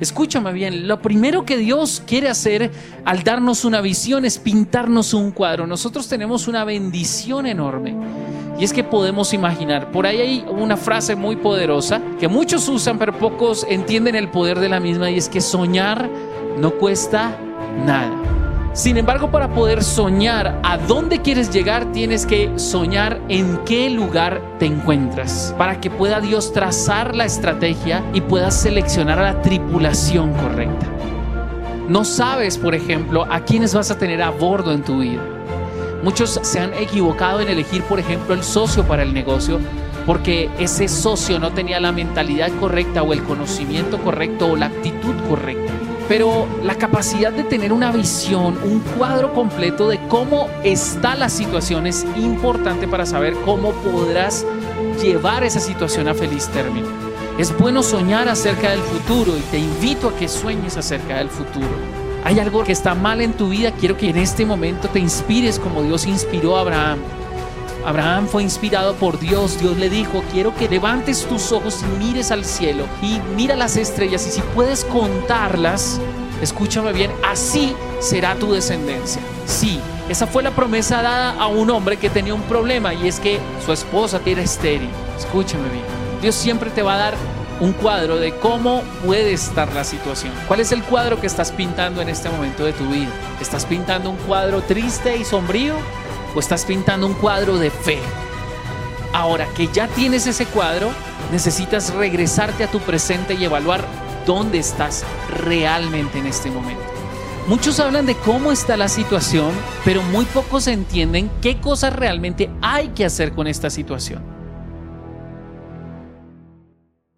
Escúchame bien, lo primero que Dios quiere hacer al darnos una visión es pintarnos un cuadro. Nosotros tenemos una bendición enorme. Y es que podemos imaginar, por ahí hay una frase muy poderosa que muchos usan, pero pocos entienden el poder de la misma, y es que soñar no cuesta nada. Sin embargo, para poder soñar a dónde quieres llegar, tienes que soñar en qué lugar te encuentras, para que pueda Dios trazar la estrategia y puedas seleccionar a la tripulación correcta. No sabes, por ejemplo, a quiénes vas a tener a bordo en tu vida. Muchos se han equivocado en elegir, por ejemplo, el socio para el negocio porque ese socio no tenía la mentalidad correcta o el conocimiento correcto o la actitud correcta pero la capacidad de tener una visión, un cuadro completo de cómo está la situación es importante para saber cómo podrás llevar esa situación a feliz término. Es bueno soñar acerca del futuro y te invito a que sueñes acerca del futuro. Hay algo que está mal en tu vida, quiero que en este momento te inspires como Dios inspiró a Abraham. Abraham fue inspirado por Dios. Dios le dijo, quiero que levantes tus ojos y mires al cielo y mira las estrellas y si puedes contarlas, escúchame bien, así será tu descendencia. Sí, esa fue la promesa dada a un hombre que tenía un problema y es que su esposa era estéril. Escúchame bien. Dios siempre te va a dar un cuadro de cómo puede estar la situación. ¿Cuál es el cuadro que estás pintando en este momento de tu vida? ¿Estás pintando un cuadro triste y sombrío? O estás pintando un cuadro de fe. Ahora que ya tienes ese cuadro, necesitas regresarte a tu presente y evaluar dónde estás realmente en este momento. Muchos hablan de cómo está la situación, pero muy pocos entienden qué cosas realmente hay que hacer con esta situación.